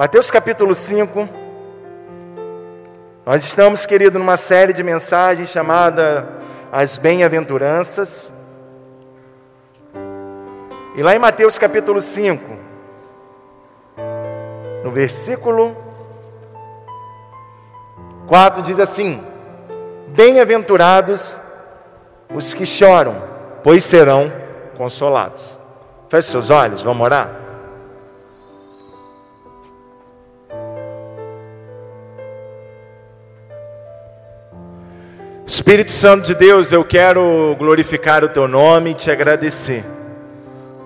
Mateus capítulo 5. Nós estamos, querido, numa série de mensagens chamada As Bem-aventuranças. E lá em Mateus capítulo 5, no versículo 4 diz assim: Bem-aventurados os que choram, pois serão consolados. Feche seus olhos, vamos orar. Espírito Santo de Deus, eu quero glorificar o teu nome e te agradecer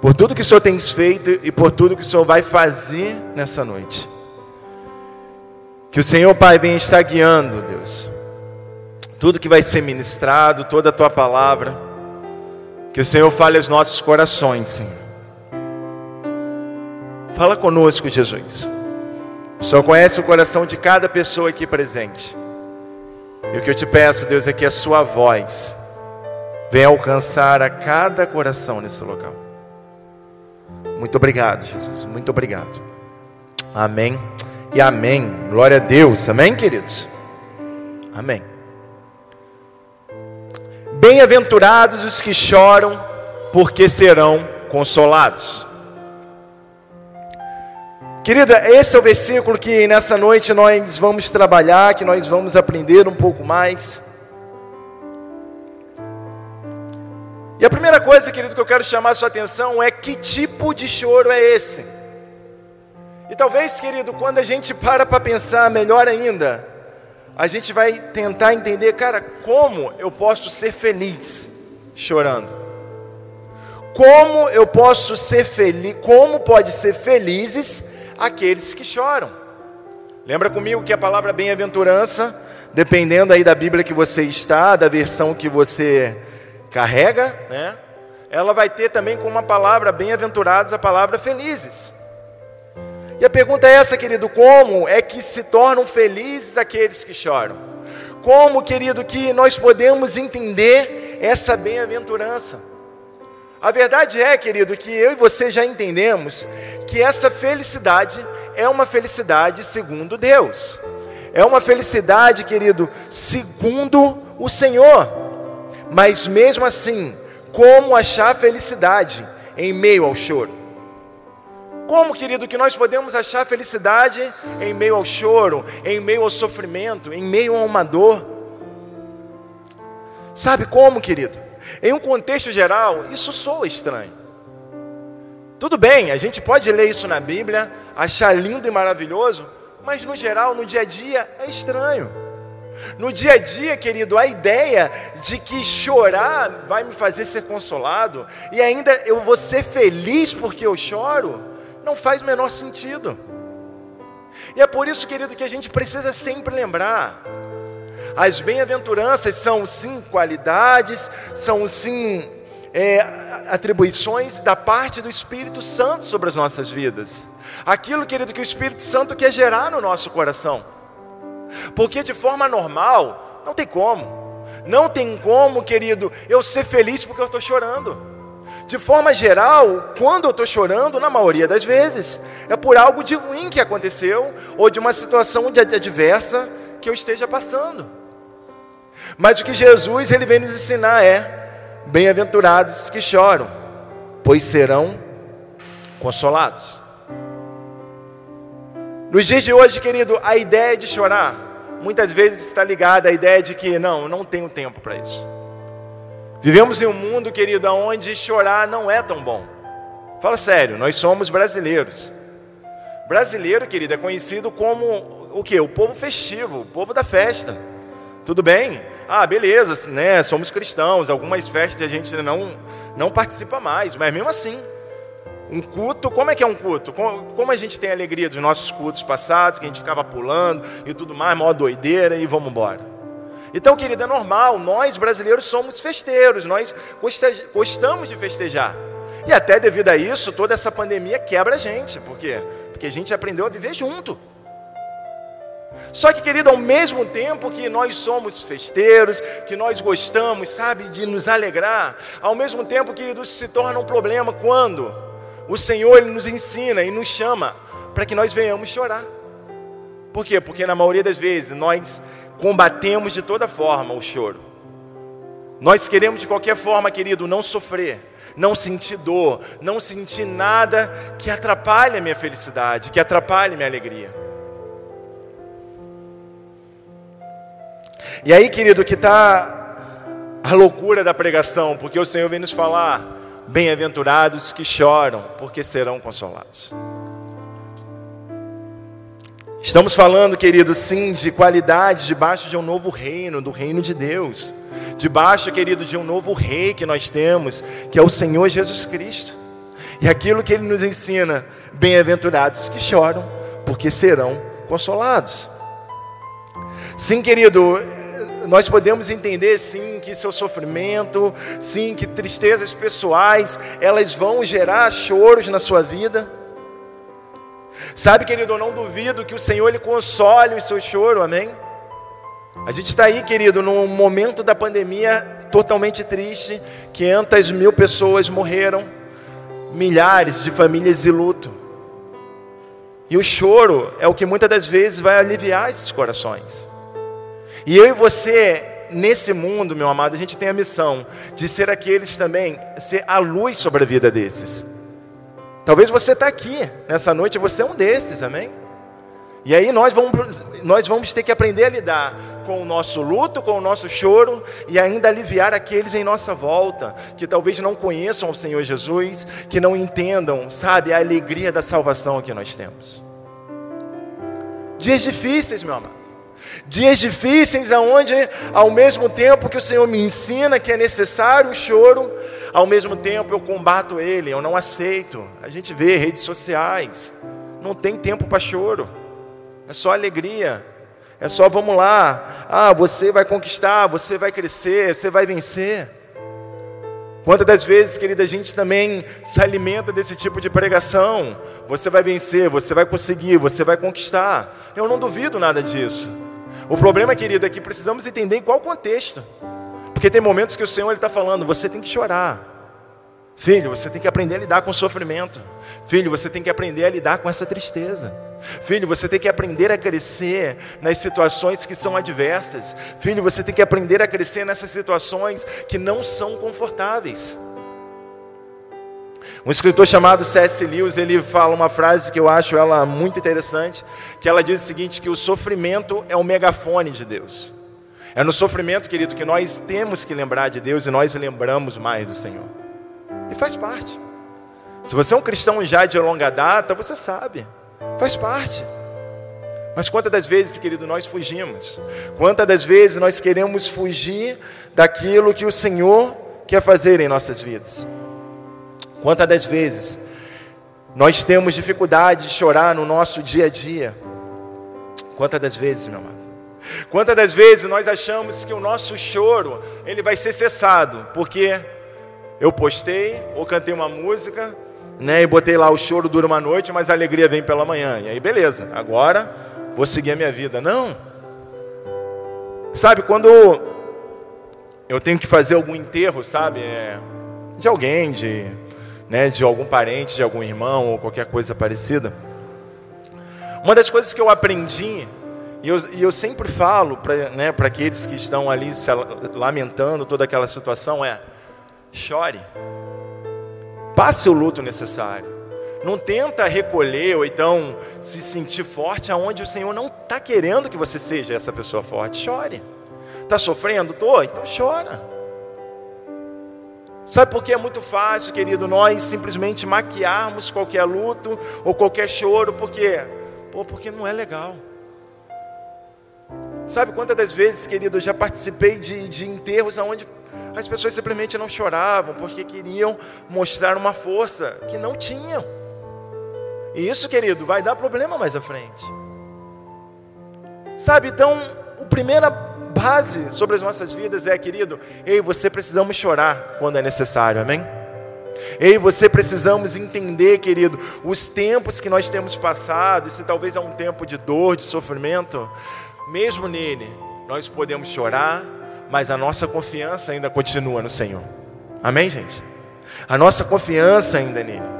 por tudo que o Senhor tem feito e por tudo que o Senhor vai fazer nessa noite. Que o Senhor, Pai, venha estar guiando, Deus, tudo que vai ser ministrado, toda a tua palavra. Que o Senhor fale aos nossos corações, Senhor. Fala conosco, Jesus. O Senhor conhece o coração de cada pessoa aqui presente. E o que eu te peço, Deus, é que a sua voz venha alcançar a cada coração nesse local. Muito obrigado, Jesus. Muito obrigado. Amém e amém. Glória a Deus. Amém, queridos? Amém. Bem-aventurados os que choram, porque serão consolados. Querida, esse é o versículo que nessa noite nós vamos trabalhar, que nós vamos aprender um pouco mais. E a primeira coisa, querido, que eu quero chamar a sua atenção é que tipo de choro é esse? E talvez, querido, quando a gente para para pensar melhor ainda, a gente vai tentar entender, cara, como eu posso ser feliz chorando? Como eu posso ser feliz? Como pode ser felizes aqueles que choram? Lembra comigo que a palavra bem-aventurança, dependendo aí da Bíblia que você está, da versão que você carrega, né? Ela vai ter também como uma palavra bem-aventurados a palavra felizes. E a pergunta é essa, querido: como é que se tornam felizes aqueles que choram? Como, querido, que nós podemos entender essa bem-aventurança? A verdade é, querido, que eu e você já entendemos que essa felicidade é uma felicidade segundo Deus. É uma felicidade, querido, segundo o Senhor. Mas mesmo assim, como achar felicidade em meio ao choro? Como, querido, que nós podemos achar felicidade em meio ao choro, em meio ao sofrimento, em meio a uma dor? Sabe como, querido? Em um contexto geral, isso soa estranho. Tudo bem, a gente pode ler isso na Bíblia, achar lindo e maravilhoso, mas no geral, no dia a dia, é estranho. No dia a dia, querido, a ideia de que chorar vai me fazer ser consolado e ainda eu vou ser feliz porque eu choro, não faz o menor sentido. E é por isso, querido, que a gente precisa sempre lembrar. As bem-aventuranças são sim qualidades, são sim é, atribuições da parte do Espírito Santo sobre as nossas vidas. Aquilo, querido, que o Espírito Santo quer gerar no nosso coração. Porque de forma normal, não tem como. Não tem como, querido, eu ser feliz porque eu estou chorando. De forma geral, quando eu estou chorando, na maioria das vezes, é por algo de ruim que aconteceu ou de uma situação adversa que eu esteja passando. Mas o que Jesus ele vem nos ensinar é: bem-aventurados que choram, pois serão consolados. Nos dias de hoje, querido, a ideia de chorar muitas vezes está ligada à ideia de que não, não tenho tempo para isso. Vivemos em um mundo, querido, onde chorar não é tão bom. Fala sério, nós somos brasileiros. Brasileiro, querido, é conhecido como o que? O povo festivo, o povo da festa. Tudo bem? Ah, beleza, né? Somos cristãos, algumas festas a gente não, não participa mais, mas mesmo assim. Um culto, como é que é um culto? Como, a gente tem alegria dos nossos cultos passados, que a gente ficava pulando e tudo mais, maior doideira e vamos embora. Então, querida, é normal, nós brasileiros somos festeiros, nós gostamos de festejar. E até devido a isso, toda essa pandemia quebra a gente. Por quê? Porque a gente aprendeu a viver junto. Só que, querido, ao mesmo tempo que nós somos festeiros, que nós gostamos, sabe, de nos alegrar, ao mesmo tempo, querido, isso se torna um problema quando o Senhor ele nos ensina e nos chama para que nós venhamos chorar. Por quê? Porque na maioria das vezes nós combatemos de toda forma o choro. Nós queremos de qualquer forma, querido, não sofrer, não sentir dor, não sentir nada que atrapalhe a minha felicidade, que atrapalhe a minha alegria. E aí, querido, que está a loucura da pregação, porque o Senhor vem nos falar: bem-aventurados que choram, porque serão consolados. Estamos falando, querido, sim, de qualidade debaixo de um novo reino, do reino de Deus. Debaixo, querido, de um novo rei que nós temos, que é o Senhor Jesus Cristo. E aquilo que ele nos ensina, bem-aventurados que choram, porque serão consolados. Sim, querido, nós podemos entender sim que seu sofrimento, sim que tristezas pessoais, elas vão gerar choros na sua vida. Sabe, querido, eu não duvido que o Senhor lhe console o seu choro, amém? A gente está aí, querido, num momento da pandemia totalmente triste, 500 mil pessoas morreram, milhares de famílias em luto. E o choro é o que muitas das vezes vai aliviar esses corações. E eu e você, nesse mundo, meu amado, a gente tem a missão de ser aqueles também, ser a luz sobre a vida desses. Talvez você está aqui nessa noite, você é um desses, amém? E aí nós vamos, nós vamos ter que aprender a lidar com o nosso luto, com o nosso choro e ainda aliviar aqueles em nossa volta que talvez não conheçam o Senhor Jesus, que não entendam, sabe, a alegria da salvação que nós temos. Dias difíceis, meu amado. Dias difíceis aonde ao mesmo tempo que o Senhor me ensina que é necessário o choro, ao mesmo tempo eu combato ele, eu não aceito. A gente vê redes sociais, não tem tempo para choro, é só alegria, é só vamos lá, ah, você vai conquistar, você vai crescer, você vai vencer. Quantas das vezes, querida, a gente também se alimenta desse tipo de pregação? Você vai vencer, você vai conseguir, você vai conquistar. Eu não duvido nada disso. O problema, querido, é que precisamos entender em qual contexto. Porque tem momentos que o Senhor está falando, você tem que chorar. Filho, você tem que aprender a lidar com o sofrimento. Filho, você tem que aprender a lidar com essa tristeza. Filho, você tem que aprender a crescer nas situações que são adversas. Filho, você tem que aprender a crescer nessas situações que não são confortáveis. Um escritor chamado C.S. Lewis, ele fala uma frase que eu acho ela muito interessante, que ela diz o seguinte, que o sofrimento é o megafone de Deus. É no sofrimento, querido, que nós temos que lembrar de Deus e nós lembramos mais do Senhor. E faz parte. Se você é um cristão já de longa data, você sabe. Faz parte. Mas quantas das vezes, querido, nós fugimos? Quantas das vezes nós queremos fugir daquilo que o Senhor quer fazer em nossas vidas? Quantas das vezes nós temos dificuldade de chorar no nosso dia a dia? Quantas das vezes, meu amado? Quantas das vezes nós achamos que o nosso choro ele vai ser cessado, porque eu postei ou cantei uma música, né, e botei lá o choro dura uma noite, mas a alegria vem pela manhã. E aí beleza, agora vou seguir a minha vida. Não. Sabe, quando eu tenho que fazer algum enterro, sabe, é, de alguém, de, né, de algum parente, de algum irmão ou qualquer coisa parecida. Uma das coisas que eu aprendi e eu, e eu sempre falo para né, aqueles que estão ali se lamentando toda aquela situação é chore. Passe o luto necessário. Não tenta recolher ou então se sentir forte aonde o Senhor não está querendo que você seja essa pessoa forte. Chore. Está sofrendo? Tô? Então chora. Sabe por que é muito fácil, querido, nós simplesmente maquiarmos qualquer luto ou qualquer choro, porque, pô, porque não é legal. Sabe quantas das vezes, querido, eu já participei de, de enterros onde as pessoas simplesmente não choravam porque queriam mostrar uma força que não tinham. E isso, querido, vai dar problema mais à frente. Sabe, então, a primeira base sobre as nossas vidas é, querido, ei, você precisamos chorar quando é necessário, amém? Ei, você precisamos entender, querido, os tempos que nós temos passado, se talvez é um tempo de dor, de sofrimento, mesmo nele, nós podemos chorar, mas a nossa confiança ainda continua no Senhor. Amém, gente? A nossa confiança ainda é nele.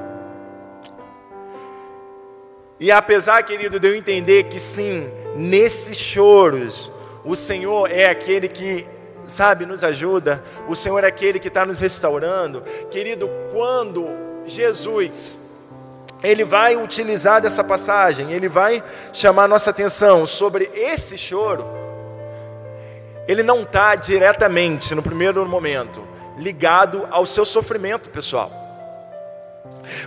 E apesar, querido, de eu entender que sim, nesses choros, o Senhor é aquele que, sabe, nos ajuda, o Senhor é aquele que está nos restaurando. Querido, quando Jesus, ele vai utilizar dessa passagem, ele vai chamar nossa atenção sobre esse choro, ele não está diretamente, no primeiro momento, ligado ao seu sofrimento pessoal.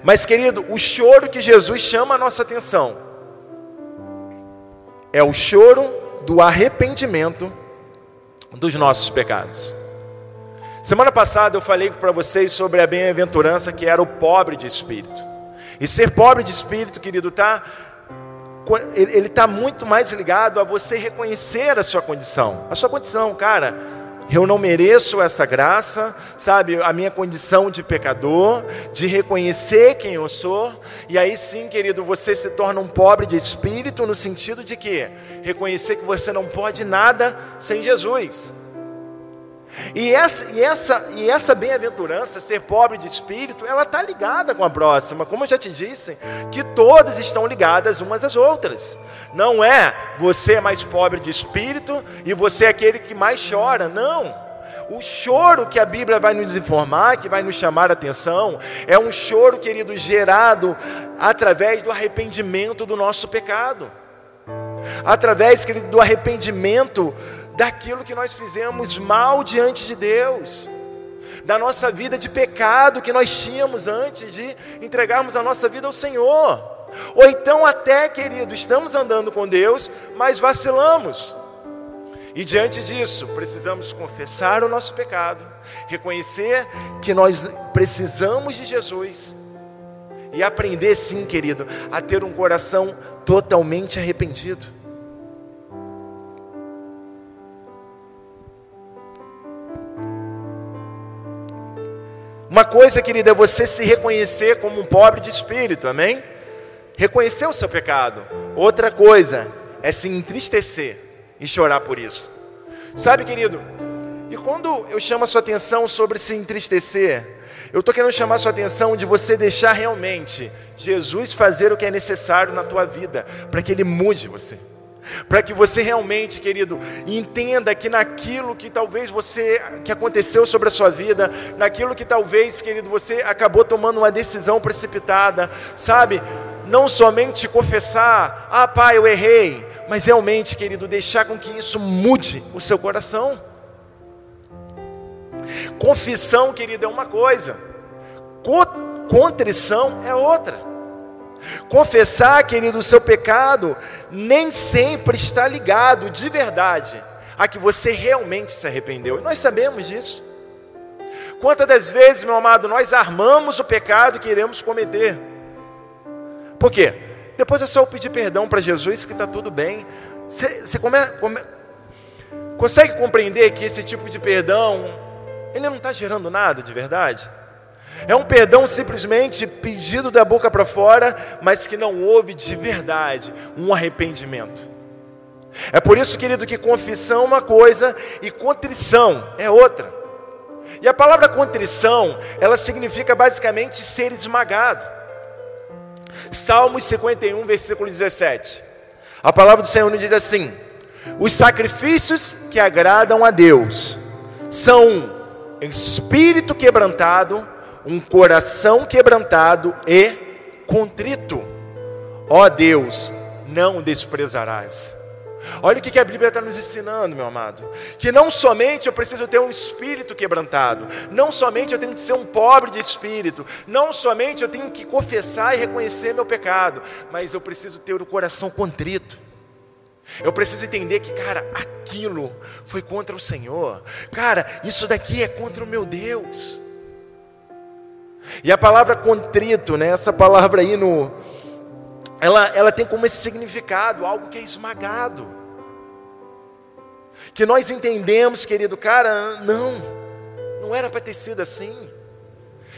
Mas, querido, o choro que Jesus chama a nossa atenção é o choro do arrependimento dos nossos pecados. Semana passada eu falei para vocês sobre a bem-aventurança que era o pobre de espírito. E ser pobre de espírito, querido, tá ele está muito mais ligado a você reconhecer a sua condição. A sua condição, cara, eu não mereço essa graça, sabe? A minha condição de pecador, de reconhecer quem eu sou. E aí sim, querido, você se torna um pobre de espírito no sentido de que reconhecer que você não pode nada sem Jesus. E essa, e essa, e essa bem-aventurança, ser pobre de espírito, ela está ligada com a próxima. Como eu já te disse, que todas estão ligadas umas às outras. Não é você é mais pobre de espírito e você é aquele que mais chora. Não. O choro que a Bíblia vai nos informar, que vai nos chamar a atenção, é um choro, querido, gerado através do arrependimento do nosso pecado. Através, querido, do arrependimento daquilo que nós fizemos mal diante de Deus, da nossa vida de pecado que nós tínhamos antes de entregarmos a nossa vida ao Senhor. Ou então, até, querido, estamos andando com Deus, mas vacilamos. E diante disso, precisamos confessar o nosso pecado, reconhecer que nós precisamos de Jesus e aprender, sim, querido, a ter um coração totalmente arrependido. Uma coisa, querida, é você se reconhecer como um pobre de espírito, amém? Reconhecer o seu pecado. Outra coisa é se entristecer e chorar por isso. Sabe, querido? E quando eu chamo a sua atenção sobre se entristecer, eu estou querendo chamar sua atenção de você deixar realmente Jesus fazer o que é necessário na tua vida, para que Ele mude você para que você realmente, querido, entenda que naquilo que talvez você que aconteceu sobre a sua vida, naquilo que talvez, querido, você acabou tomando uma decisão precipitada, sabe? Não somente confessar, ah, pai, eu errei, mas realmente, querido, deixar com que isso mude o seu coração. Confissão, querido, é uma coisa. Contrição é outra. Confessar, querido, o seu pecado nem sempre está ligado de verdade a que você realmente se arrependeu. E nós sabemos disso. Quantas das vezes, meu amado, nós armamos o pecado que iremos cometer? Por quê? Depois é só eu pedir perdão para Jesus que está tudo bem. Você, come, consegue compreender que esse tipo de perdão, ele não está gerando nada de verdade? É um perdão simplesmente pedido da boca para fora, mas que não houve de verdade um arrependimento. É por isso, querido, que confissão é uma coisa e contrição é outra. E a palavra contrição, ela significa basicamente ser esmagado. Salmos 51, versículo 17. A palavra do Senhor nos diz assim: Os sacrifícios que agradam a Deus são espírito quebrantado um coração quebrantado e contrito. Ó Deus, não desprezarás. Olha o que a Bíblia está nos ensinando, meu amado. Que não somente eu preciso ter um espírito quebrantado, não somente eu tenho que ser um pobre de espírito, não somente eu tenho que confessar e reconhecer meu pecado, mas eu preciso ter o coração contrito. Eu preciso entender que, cara, aquilo foi contra o Senhor. Cara, isso daqui é contra o meu Deus. E a palavra contrito, né, essa palavra aí no ela, ela tem como esse significado, algo que é esmagado. Que nós entendemos, querido, cara, não, não era para ter sido assim.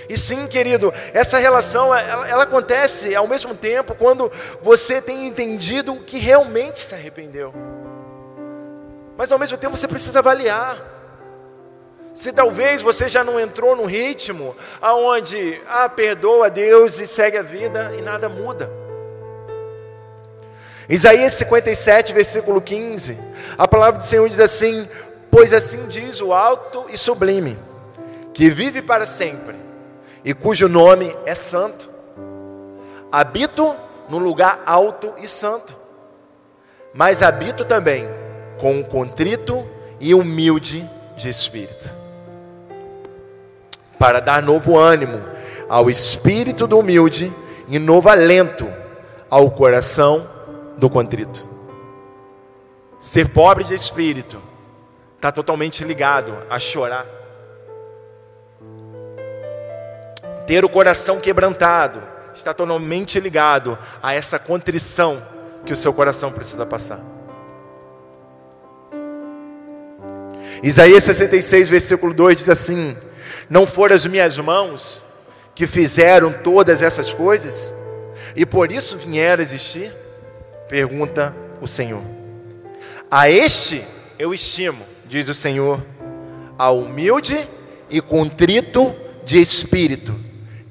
E sim, querido, essa relação ela, ela, acontece ao mesmo tempo quando você tem entendido que realmente se arrependeu. Mas ao mesmo tempo você precisa avaliar. Se talvez você já não entrou no ritmo aonde ah, perdoa Deus e segue a vida e nada muda. Isaías 57, versículo 15, a palavra do Senhor diz assim: Pois assim diz o alto e sublime, que vive para sempre, e cujo nome é santo. Habito no lugar alto e santo, mas habito também com um contrito e humilde de espírito, para dar novo ânimo ao espírito do humilde e novo alento ao coração do contrito. Ser pobre de espírito está totalmente ligado a chorar. Ter o coração quebrantado está totalmente ligado a essa contrição que o seu coração precisa passar. Isaías 66, versículo 2 diz assim: Não foram as minhas mãos que fizeram todas essas coisas, e por isso vieram existir? Pergunta o Senhor. A este eu estimo, diz o Senhor, a humilde e contrito de espírito,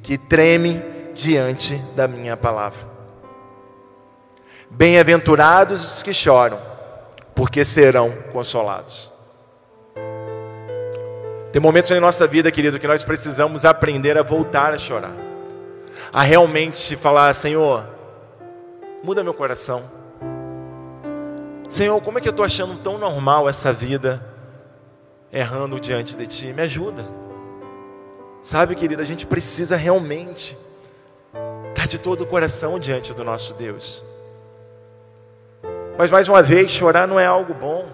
que treme diante da minha palavra. Bem-aventurados os que choram, porque serão consolados. Tem momentos em nossa vida, querido, que nós precisamos aprender a voltar a chorar, a realmente falar: Senhor, muda meu coração. Senhor, como é que eu estou achando tão normal essa vida errando diante de Ti? Me ajuda. Sabe, querido, a gente precisa realmente estar de todo o coração diante do nosso Deus. Mas mais uma vez, chorar não é algo bom.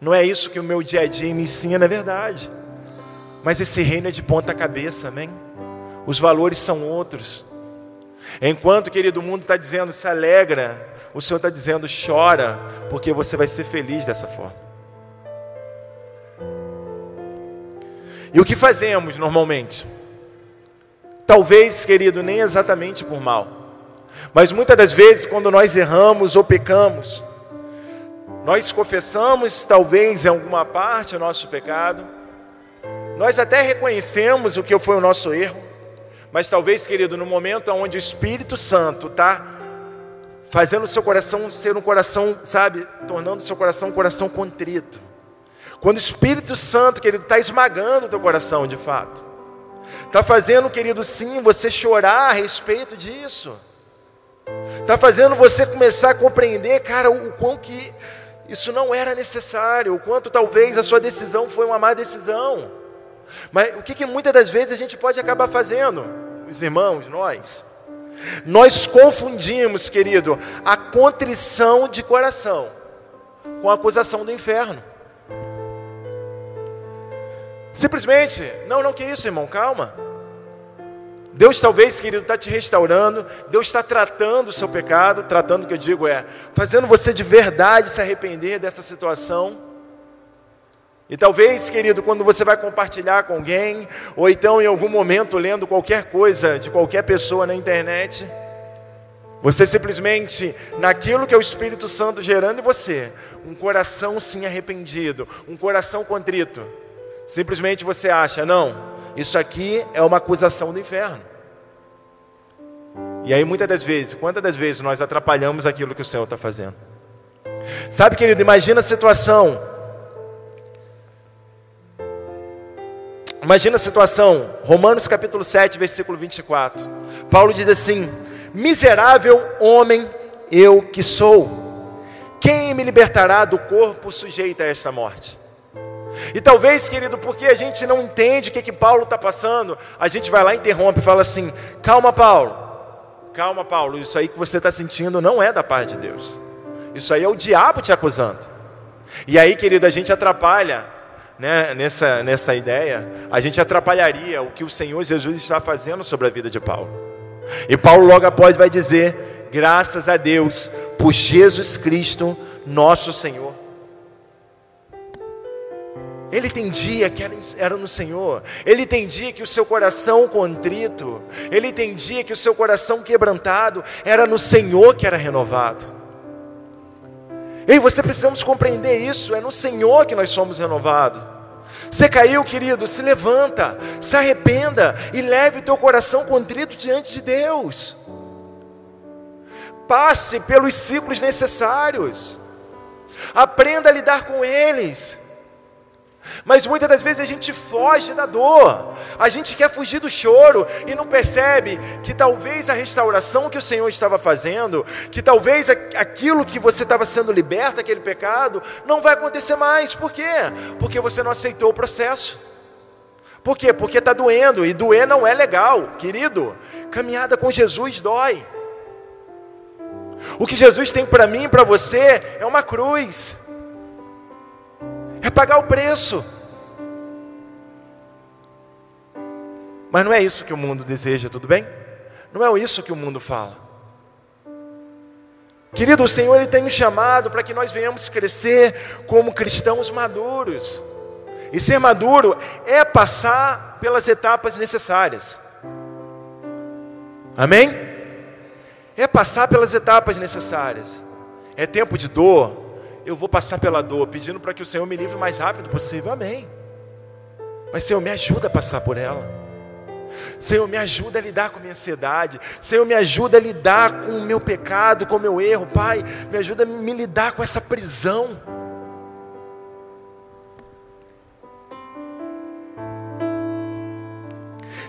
Não é isso que o meu dia a dia me ensina, é verdade. Mas esse reino é de ponta cabeça, amém? Os valores são outros. Enquanto, querido, o mundo está dizendo se alegra, o Senhor está dizendo chora, porque você vai ser feliz dessa forma. E o que fazemos normalmente? Talvez, querido, nem exatamente por mal, mas muitas das vezes, quando nós erramos ou pecamos, nós confessamos, talvez em alguma parte, o nosso pecado, nós até reconhecemos o que foi o nosso erro, mas talvez, querido, no momento onde o Espírito Santo está fazendo o seu coração ser um coração, sabe, tornando o seu coração um coração contrito. Quando o Espírito Santo, querido, está esmagando o teu coração de fato. Está fazendo, querido, sim, você chorar a respeito disso. Está fazendo você começar a compreender, cara, o quão que isso não era necessário, o quanto talvez a sua decisão foi uma má decisão. Mas o que, que muitas das vezes a gente pode acabar fazendo, os irmãos, nós? Nós confundimos, querido, a contrição de coração com a acusação do inferno. Simplesmente, não, não, que isso, irmão, calma. Deus talvez, querido, está te restaurando, Deus está tratando o seu pecado, tratando o que eu digo é, fazendo você de verdade se arrepender dessa situação. E talvez, querido, quando você vai compartilhar com alguém, ou então em algum momento lendo qualquer coisa de qualquer pessoa na internet, você simplesmente, naquilo que é o Espírito Santo gerando em você, um coração sim arrependido, um coração contrito, simplesmente você acha, não, isso aqui é uma acusação do inferno. E aí, muitas das vezes, quantas das vezes nós atrapalhamos aquilo que o Senhor está fazendo? Sabe, querido, imagina a situação. Imagina a situação, Romanos capítulo 7, versículo 24. Paulo diz assim: Miserável homem eu que sou, quem me libertará do corpo sujeito a esta morte? E talvez, querido, porque a gente não entende o que, que Paulo está passando, a gente vai lá e interrompe e fala assim: calma, Paulo, calma, Paulo, isso aí que você está sentindo não é da parte de Deus, isso aí é o diabo te acusando. E aí, querido, a gente atrapalha né, nessa, nessa ideia, a gente atrapalharia o que o Senhor Jesus está fazendo sobre a vida de Paulo. E Paulo, logo após, vai dizer: graças a Deus por Jesus Cristo, nosso Senhor. Ele entendia que era no Senhor, ele entendia que o seu coração contrito, ele entendia que o seu coração quebrantado era no Senhor que era renovado. Ei, você precisamos compreender isso, é no Senhor que nós somos renovados. Você caiu, querido, se levanta, se arrependa e leve o teu coração contrito diante de Deus. Passe pelos ciclos necessários. Aprenda a lidar com eles. Mas muitas das vezes a gente foge da dor, a gente quer fugir do choro e não percebe que talvez a restauração que o Senhor estava fazendo, que talvez aquilo que você estava sendo liberto, aquele pecado, não vai acontecer mais. Por quê? Porque você não aceitou o processo. Por quê? Porque está doendo e doer não é legal, querido. Caminhada com Jesus dói. O que Jesus tem para mim e para você é uma cruz é pagar o preço. Mas não é isso que o mundo deseja, tudo bem? Não é isso que o mundo fala. Querido, o Senhor ele tem nos chamado para que nós venhamos crescer como cristãos maduros. E ser maduro é passar pelas etapas necessárias. Amém? É passar pelas etapas necessárias. É tempo de dor, eu vou passar pela dor, pedindo para que o Senhor me livre o mais rápido possível. Amém. Mas Senhor, me ajuda a passar por ela. Senhor, me ajuda a lidar com a minha ansiedade. Senhor, me ajuda a lidar com o meu pecado, com o meu erro. Pai, me ajuda a me lidar com essa prisão.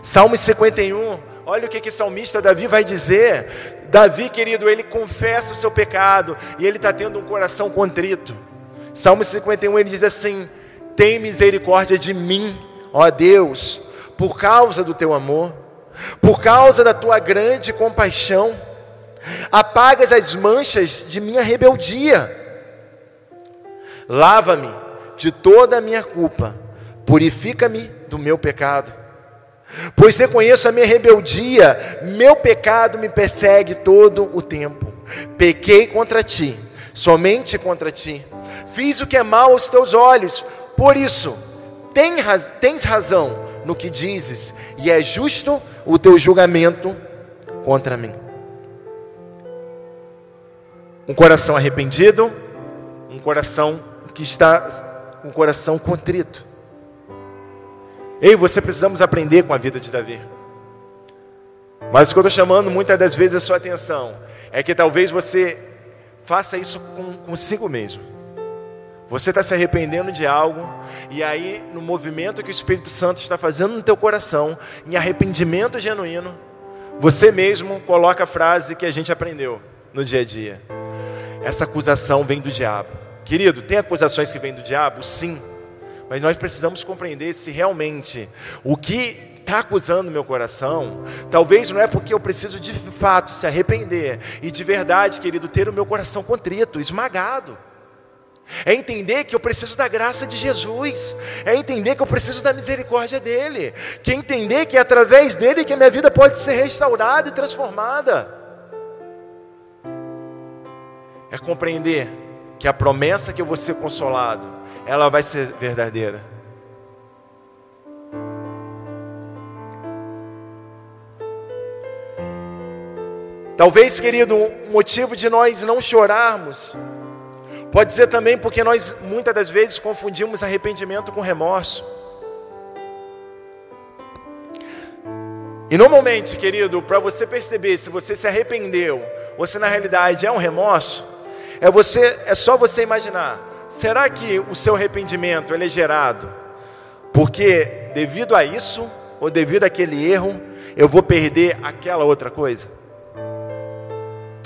Salmo 51, olha o que, que o salmista Davi vai dizer. Davi, querido, ele confessa o seu pecado e ele está tendo um coração contrito. Salmo 51 ele diz assim: Tem misericórdia de mim, ó Deus, por causa do teu amor, por causa da tua grande compaixão, apagas as manchas de minha rebeldia, lava-me de toda a minha culpa, purifica-me do meu pecado Pois reconheço a minha rebeldia, meu pecado me persegue todo o tempo. Pequei contra ti, somente contra ti. Fiz o que é mal aos teus olhos, por isso tens razão no que dizes, e é justo o teu julgamento contra mim. Um coração arrependido, um coração que está um coração contrito. Eu e você precisamos aprender com a vida de Davi. Mas o que eu estou chamando muitas das vezes a sua atenção é que talvez você faça isso com, consigo mesmo. Você está se arrependendo de algo, e aí, no movimento que o Espírito Santo está fazendo no teu coração, em arrependimento genuíno, você mesmo coloca a frase que a gente aprendeu no dia a dia. Essa acusação vem do diabo. Querido, tem acusações que vêm do diabo? Sim. Mas nós precisamos compreender se realmente o que está acusando meu coração, talvez não é porque eu preciso de fato se arrepender e de verdade, querido, ter o meu coração contrito, esmagado. É entender que eu preciso da graça de Jesus, é entender que eu preciso da misericórdia dele, que é entender que é através dele que a minha vida pode ser restaurada e transformada. É compreender que a promessa que eu vou ser consolado ela vai ser verdadeira. Talvez, querido, um motivo de nós não chorarmos pode ser também porque nós muitas das vezes confundimos arrependimento com remorso. E normalmente, querido, para você perceber se você se arrependeu ou se na realidade é um remorso, é você é só você imaginar Será que o seu arrependimento é gerado porque devido a isso ou devido àquele erro eu vou perder aquela outra coisa?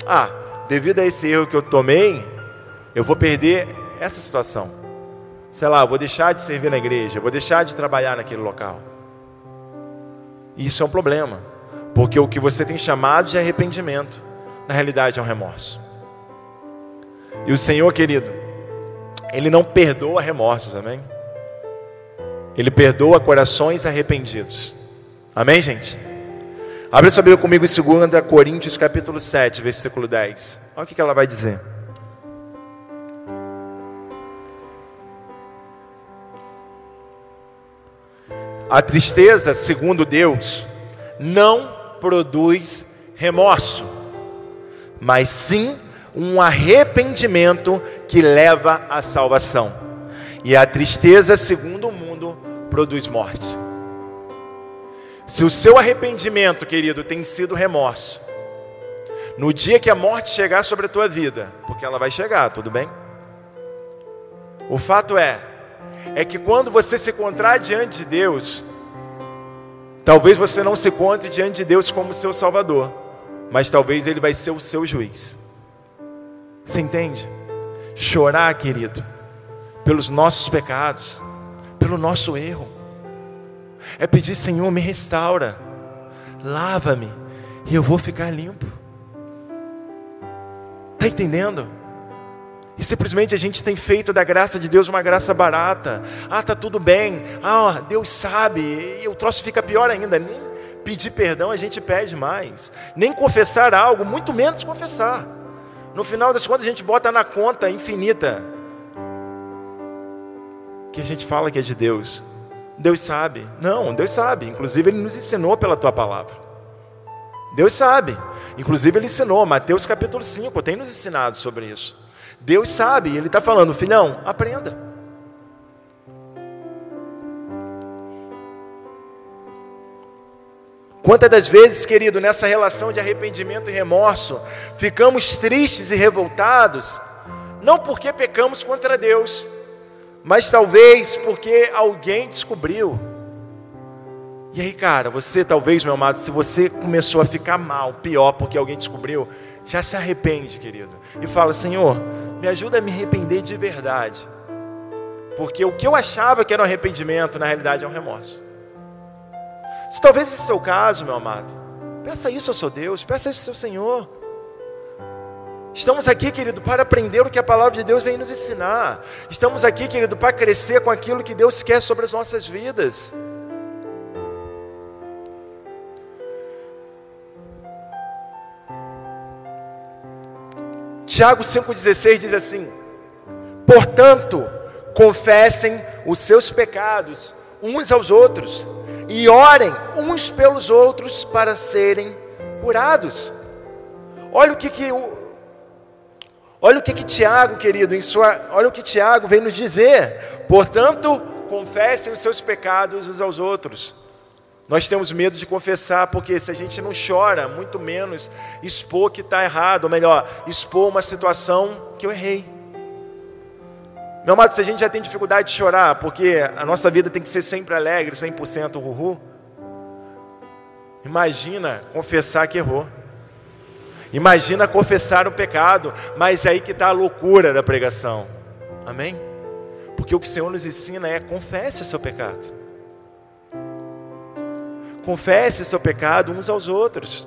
Ah, devido a esse erro que eu tomei, eu vou perder essa situação. Sei lá, vou deixar de servir na igreja, vou deixar de trabalhar naquele local. Isso é um problema, porque o que você tem chamado de arrependimento, na realidade é um remorso. E o Senhor, querido, ele não perdoa remorsos, amém? Ele perdoa corações arrependidos. Amém, gente? Abre sua Bíblia comigo em 2 Coríntios capítulo 7, versículo 10. Olha o que ela vai dizer. A tristeza, segundo Deus, não produz remorso, mas sim um arrependimento que leva à salvação. E a tristeza, segundo o mundo, produz morte. Se o seu arrependimento, querido, tem sido remorso, No dia que a morte chegar sobre a tua vida, porque ela vai chegar, tudo bem? O fato é, é que quando você se encontrar diante de Deus, talvez você não se encontre diante de Deus como seu Salvador, mas talvez Ele vai ser o seu juiz. Você entende? Chorar, querido, pelos nossos pecados, pelo nosso erro, é pedir, Senhor, me restaura, lava-me, e eu vou ficar limpo. Está entendendo? E simplesmente a gente tem feito da graça de Deus uma graça barata. Ah, tá tudo bem. Ah, Deus sabe. E o troço fica pior ainda. Nem pedir perdão a gente pede mais. Nem confessar algo, muito menos confessar. No final das contas a gente bota na conta infinita que a gente fala que é de Deus. Deus sabe. Não, Deus sabe. Inclusive ele nos ensinou pela tua palavra. Deus sabe. Inclusive ele ensinou, Mateus capítulo 5, tem nos ensinado sobre isso. Deus sabe, Ele está falando, filhão, aprenda. Quantas das vezes, querido, nessa relação de arrependimento e remorso, ficamos tristes e revoltados, não porque pecamos contra Deus, mas talvez porque alguém descobriu. E aí, cara, você talvez, meu amado, se você começou a ficar mal, pior porque alguém descobriu, já se arrepende, querido, e fala: Senhor, me ajuda a me arrepender de verdade. Porque o que eu achava que era um arrependimento, na realidade é um remorso. Se talvez esse seja o caso, meu amado, peça isso ao seu Deus, peça isso ao seu Senhor. Estamos aqui, querido, para aprender o que a palavra de Deus vem nos ensinar. Estamos aqui, querido, para crescer com aquilo que Deus quer sobre as nossas vidas. Tiago 5,16 diz assim: Portanto, confessem os seus pecados uns aos outros e orem uns pelos outros para serem curados. Olha o que que olha o que que Tiago, querido, em sua, olha o que Tiago vem nos dizer. Portanto, confessem os seus pecados uns aos outros nós temos medo de confessar, porque se a gente não chora, muito menos expor que está errado, ou melhor, expor uma situação que eu errei. Meu amado, se a gente já tem dificuldade de chorar, porque a nossa vida tem que ser sempre alegre, 100% ruhu, imagina confessar que errou. Imagina confessar o pecado, mas é aí que está a loucura da pregação. Amém? Porque o que o Senhor nos ensina é confesse o seu pecado. Confesse o seu pecado uns aos outros.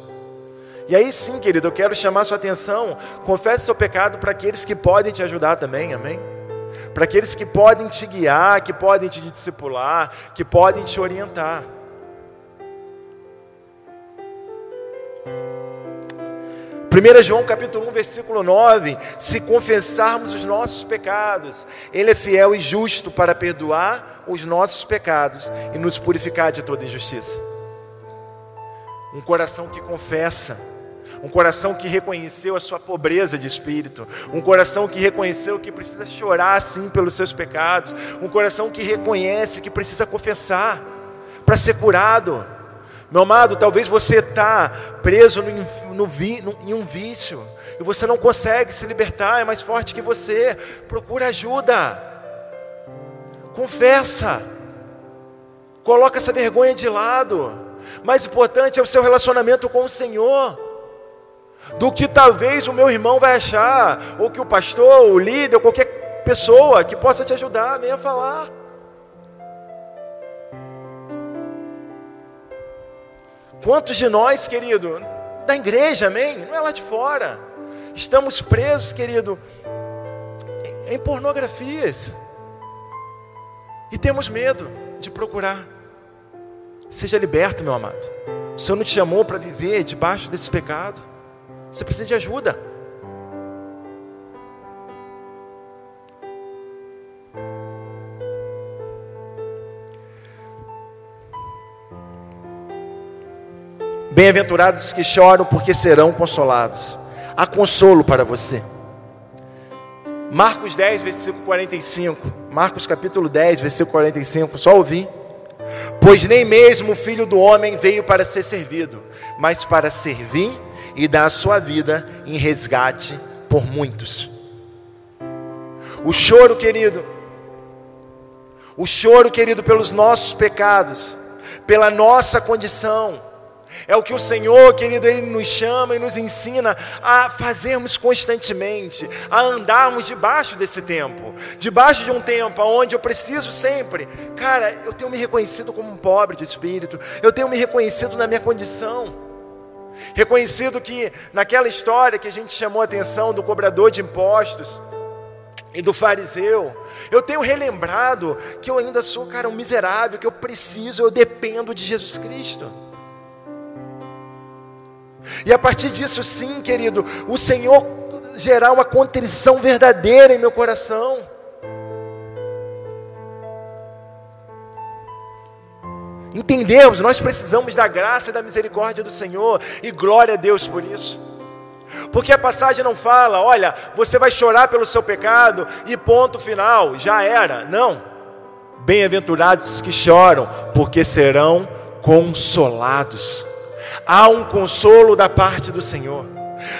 E aí sim, querido, eu quero chamar sua atenção. Confesse o seu pecado para aqueles que podem te ajudar também, amém? Para aqueles que podem te guiar, que podem te discipular, que podem te orientar. Primeira João capítulo 1, versículo 9: Se confessarmos os nossos pecados, Ele é fiel e justo para perdoar os nossos pecados e nos purificar de toda injustiça um coração que confessa, um coração que reconheceu a sua pobreza de espírito, um coração que reconheceu que precisa chorar sim pelos seus pecados, um coração que reconhece que precisa confessar para ser curado. Meu amado, talvez você está preso no, no, no, em um vício e você não consegue se libertar, é mais forte que você. Procura ajuda, confessa, coloca essa vergonha de lado. Mais importante é o seu relacionamento com o Senhor do que talvez o meu irmão vai achar, ou que o pastor, o líder, ou qualquer pessoa que possa te ajudar venha falar. Quantos de nós, querido, da igreja, amém? Não é lá de fora. Estamos presos, querido, em pornografias. E temos medo de procurar. Seja liberto, meu amado. O Senhor não te chamou para viver debaixo desse pecado. Você precisa de ajuda. Bem-aventurados que choram, porque serão consolados. Há consolo para você. Marcos 10, versículo 45. Marcos capítulo 10, versículo 45. Só ouvir. Pois nem mesmo o filho do homem veio para ser servido, mas para servir e dá a sua vida em resgate por muitos. O choro, querido, o choro, querido, pelos nossos pecados, pela nossa condição, é o que o Senhor, querido, Ele nos chama e nos ensina a fazermos constantemente, a andarmos debaixo desse tempo, debaixo de um tempo onde eu preciso sempre, cara, eu tenho me reconhecido como um pobre de espírito, eu tenho me reconhecido na minha condição, reconhecido que naquela história que a gente chamou a atenção do cobrador de impostos, e do fariseu. Eu tenho relembrado que eu ainda sou, cara, um miserável, que eu preciso, eu dependo de Jesus Cristo. E a partir disso, sim, querido, o Senhor gerar uma contrição verdadeira em meu coração. Entendemos, nós precisamos da graça e da misericórdia do Senhor, e glória a Deus por isso. Porque a passagem não fala, olha, você vai chorar pelo seu pecado e ponto final, já era. Não. Bem-aventurados que choram, porque serão consolados. Há um consolo da parte do Senhor.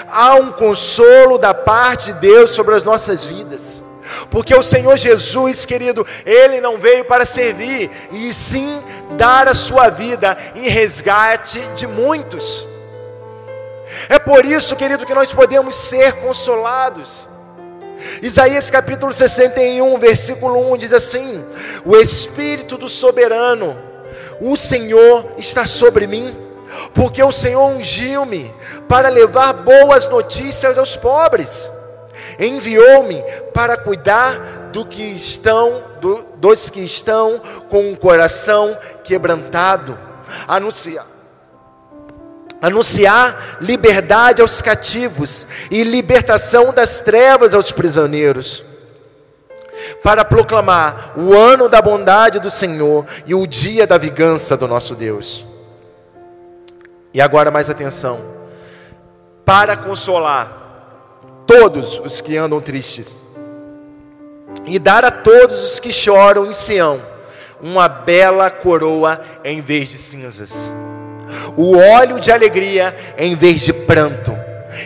Há um consolo da parte de Deus sobre as nossas vidas. Porque o Senhor Jesus, querido, ele não veio para servir, e sim dar a sua vida em resgate de muitos. É por isso, querido, que nós podemos ser consolados. Isaías capítulo 61, versículo 1 diz assim: O Espírito do soberano, o Senhor está sobre mim porque o Senhor ungiu-me para levar boas notícias aos pobres. Enviou-me para cuidar do que estão, do, dos que estão com o coração quebrantado, anunciar anunciar liberdade aos cativos e libertação das trevas aos prisioneiros, para proclamar o ano da bondade do Senhor e o dia da vingança do nosso Deus e agora mais atenção. Para consolar todos os que andam tristes e dar a todos os que choram em Sião uma bela coroa em vez de cinzas, o óleo de alegria em vez de pranto,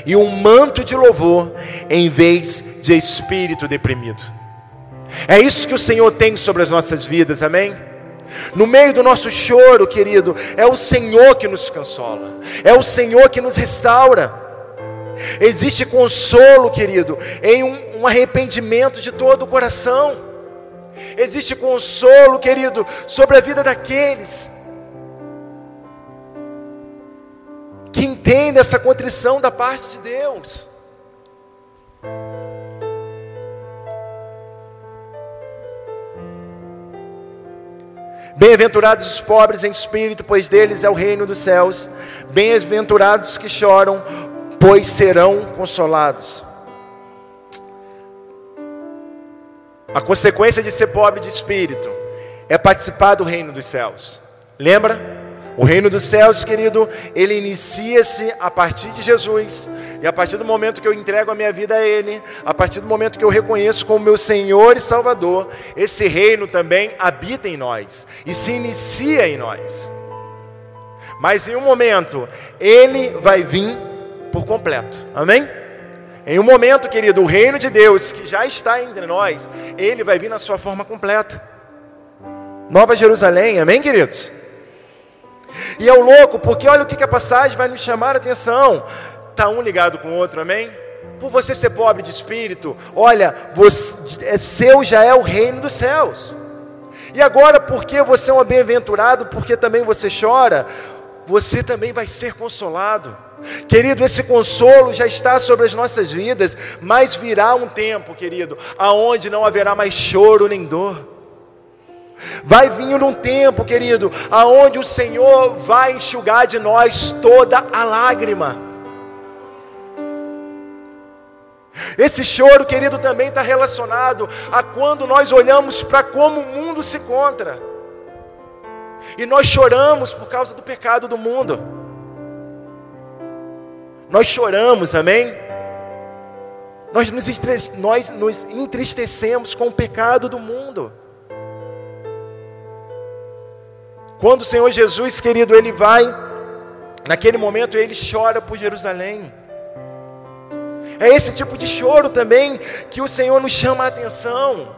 e um manto de louvor em vez de espírito deprimido. É isso que o Senhor tem sobre as nossas vidas, amém? No meio do nosso choro, querido, é o Senhor que nos consola, é o Senhor que nos restaura. Existe consolo, querido, em um, um arrependimento de todo o coração. Existe consolo, querido, sobre a vida daqueles que entendem essa contrição da parte de Deus. Bem-aventurados os pobres em espírito, pois deles é o reino dos céus. Bem-aventurados que choram, pois serão consolados. A consequência de ser pobre de espírito é participar do reino dos céus. Lembra? O reino dos céus, querido, ele inicia-se a partir de Jesus, e a partir do momento que eu entrego a minha vida a Ele, a partir do momento que eu reconheço como meu Senhor e Salvador, esse reino também habita em nós e se inicia em nós. Mas em um momento, Ele vai vir por completo, amém? Em um momento, querido, o reino de Deus que já está entre nós, Ele vai vir na sua forma completa. Nova Jerusalém, amém, queridos? E é o louco, porque olha o que, a passagem vai nos chamar a atenção. Está um ligado com o outro, amém? Por você ser pobre de espírito, olha, você, é seu já é o reino dos céus. E agora, porque você é um bem-aventurado, porque também você chora, você também vai ser consolado. Querido, esse consolo já está sobre as nossas vidas, mas virá um tempo, querido, aonde não haverá mais choro nem dor. Vai vir um tempo, querido, aonde o Senhor vai enxugar de nós toda a lágrima. Esse choro, querido, também está relacionado a quando nós olhamos para como o mundo se encontra. E nós choramos por causa do pecado do mundo. Nós choramos, amém? Nós nos, nós nos entristecemos com o pecado do mundo. Quando o Senhor Jesus, querido, ele vai Naquele momento ele chora por Jerusalém. É esse tipo de choro também que o Senhor nos chama a atenção.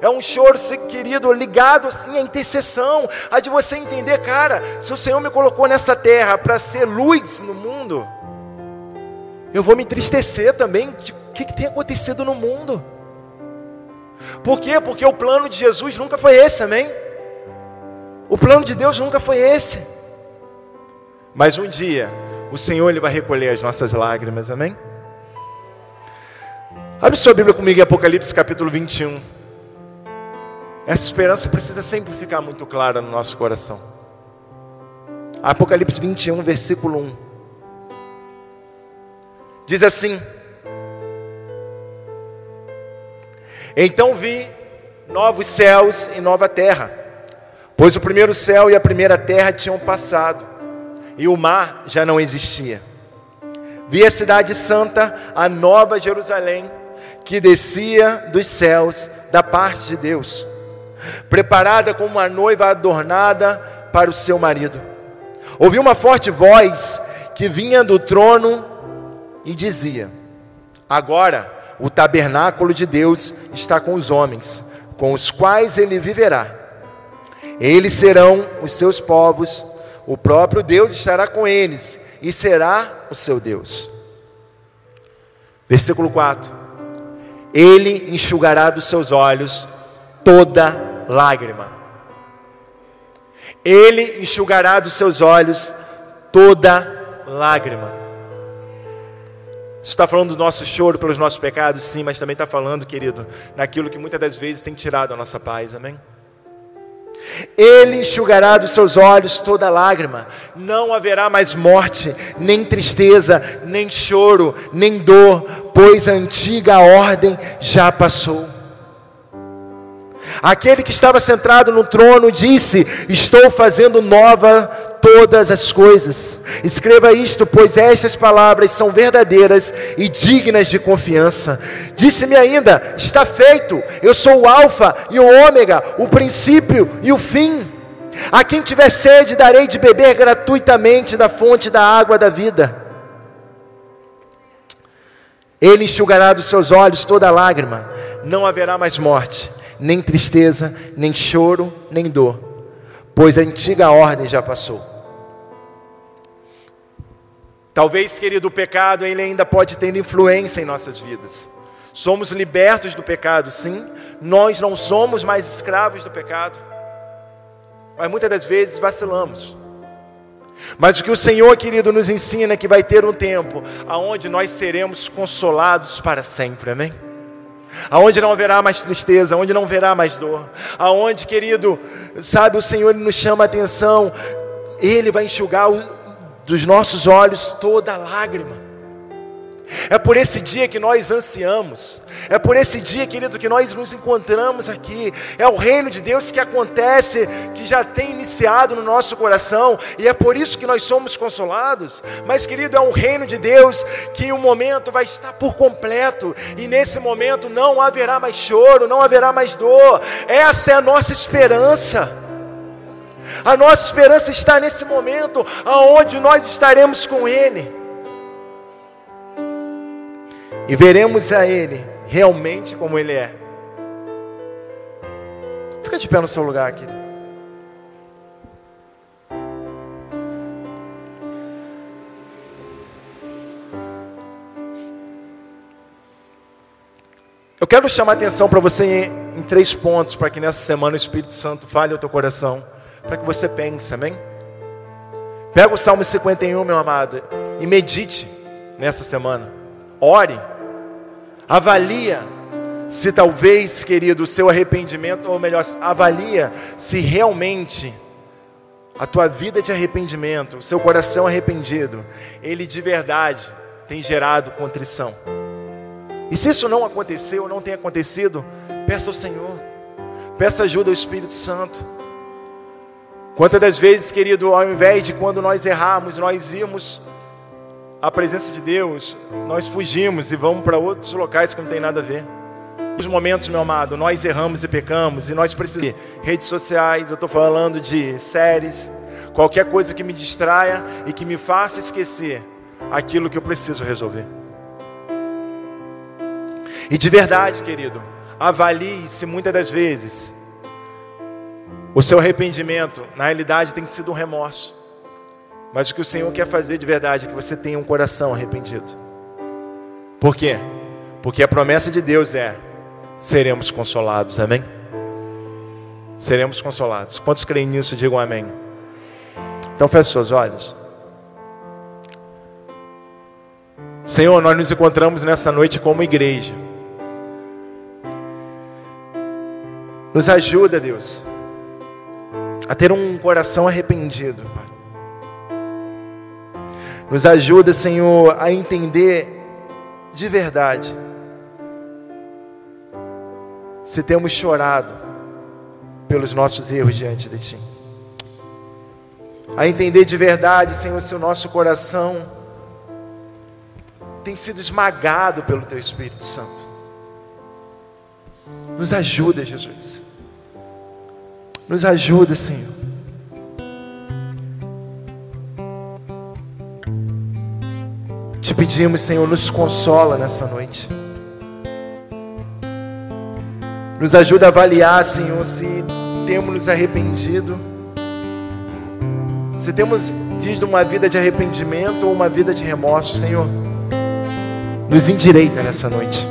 É um choro, querido, ligado assim à intercessão, a de você entender, cara, se o Senhor me colocou nessa terra para ser luz no mundo, eu vou me entristecer também de o que, que tem acontecido no mundo. Por quê? Porque o plano de Jesus nunca foi esse, amém? O plano de Deus nunca foi esse. Mas um dia, o Senhor ele vai recolher as nossas lágrimas, amém? Abre sua Bíblia comigo em Apocalipse capítulo 21. Essa esperança precisa sempre ficar muito clara no nosso coração. Apocalipse 21, versículo 1. Diz assim: Então vi novos céus e nova terra, pois o primeiro céu e a primeira terra tinham passado, e o mar já não existia. Vi a cidade santa, a nova Jerusalém, que descia dos céus da parte de Deus, preparada como uma noiva adornada para o seu marido. Ouvi uma forte voz que vinha do trono e dizia: Agora o tabernáculo de Deus está com os homens, com os quais ele viverá. Eles serão os seus povos, o próprio Deus estará com eles e será o seu Deus. Versículo 4 ele enxugará dos seus olhos toda lágrima. Ele enxugará dos seus olhos toda lágrima. Isso está falando do nosso choro pelos nossos pecados, sim, mas também está falando, querido, naquilo que muitas das vezes tem tirado a nossa paz, amém? Ele enxugará dos seus olhos toda lágrima, não haverá mais morte, nem tristeza, nem choro, nem dor, pois a antiga ordem já passou. Aquele que estava sentado no trono disse: Estou fazendo nova todas as coisas. Escreva isto, pois estas palavras são verdadeiras e dignas de confiança. Disse-me ainda: Está feito. Eu sou o Alfa e o Ômega, o princípio e o fim. A quem tiver sede, darei de beber gratuitamente da fonte da água da vida. Ele enxugará dos seus olhos toda lágrima, não haverá mais morte nem tristeza, nem choro, nem dor, pois a antiga ordem já passou. Talvez, querido, o pecado ele ainda pode ter influência em nossas vidas. Somos libertos do pecado, sim. Nós não somos mais escravos do pecado. Mas muitas das vezes vacilamos. Mas o que o Senhor, querido, nos ensina é que vai ter um tempo aonde nós seremos consolados para sempre. Amém? Aonde não haverá mais tristeza, aonde não haverá mais dor, aonde, querido, sabe, o Senhor nos chama a atenção, Ele vai enxugar o, dos nossos olhos toda lágrima. É por esse dia que nós ansiamos. É por esse dia, querido, que nós nos encontramos aqui. É o reino de Deus que acontece, que já tem iniciado no nosso coração, e é por isso que nós somos consolados. Mas, querido, é um reino de Deus que o momento vai estar por completo, e nesse momento não haverá mais choro, não haverá mais dor. Essa é a nossa esperança. A nossa esperança está nesse momento, aonde nós estaremos com Ele e veremos a Ele realmente como Ele é. Fica de pé no seu lugar, querido. Eu quero chamar a atenção para você em, em, três pontos, para que nessa semana o Espírito Santo fale ao teu coração, para que você pense, amém? Pega o Salmo 51, meu amado, e medite nessa semana. Ore. Avalia se talvez, querido, o seu arrependimento, ou melhor, avalia se realmente a tua vida de arrependimento, o seu coração arrependido, ele de verdade tem gerado contrição. E se isso não aconteceu, não tem acontecido, peça ao Senhor, peça ajuda ao Espírito Santo. Quantas das vezes, querido, ao invés de quando nós erramos, nós irmos a presença de Deus, nós fugimos e vamos para outros locais que não tem nada a ver. Nos momentos, meu amado, nós erramos e pecamos e nós precisamos de redes sociais, eu estou falando de séries. qualquer coisa que me distraia e que me faça esquecer aquilo que eu preciso resolver. E de verdade, querido, avalie se muitas das vezes o seu arrependimento, na realidade, tem sido um remorso. Mas o que o Senhor quer fazer de verdade é que você tenha um coração arrependido. Por quê? Porque a promessa de Deus é: seremos consolados, amém? Seremos consolados. Quantos creem nisso, digam amém. Então feche seus olhos. Senhor, nós nos encontramos nessa noite como igreja. Nos ajuda, Deus, a ter um coração arrependido, Pai. Nos ajuda, Senhor, a entender de verdade se temos chorado pelos nossos erros diante de Ti. A entender de verdade, Senhor, se o nosso coração tem sido esmagado pelo Teu Espírito Santo. Nos ajuda, Jesus. Nos ajuda, Senhor. Pedimos, Senhor, nos consola nessa noite. Nos ajuda a avaliar, Senhor, se temos nos arrependido. Se temos tido uma vida de arrependimento ou uma vida de remorso, Senhor. Nos endireita nessa noite.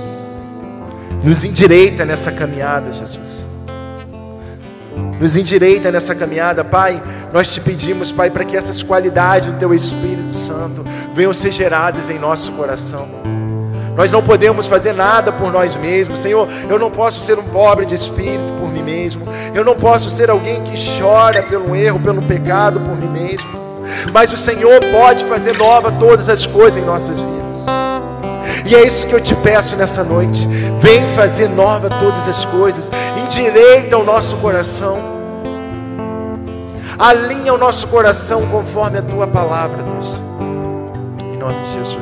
Nos endireita nessa caminhada, Jesus. Nos endireita nessa caminhada, Pai. Nós te pedimos, Pai, para que essas qualidades do Teu Espírito Santo venham ser geradas em nosso coração. Nós não podemos fazer nada por nós mesmos, Senhor. Eu não posso ser um pobre de espírito por mim mesmo. Eu não posso ser alguém que chora pelo erro, pelo pecado por mim mesmo. Mas o Senhor pode fazer nova todas as coisas em nossas vidas. E é isso que eu te peço nessa noite. Vem fazer nova todas as coisas. Endireita o nosso coração. Alinha o nosso coração conforme a tua palavra, Deus. Em nome de Jesus.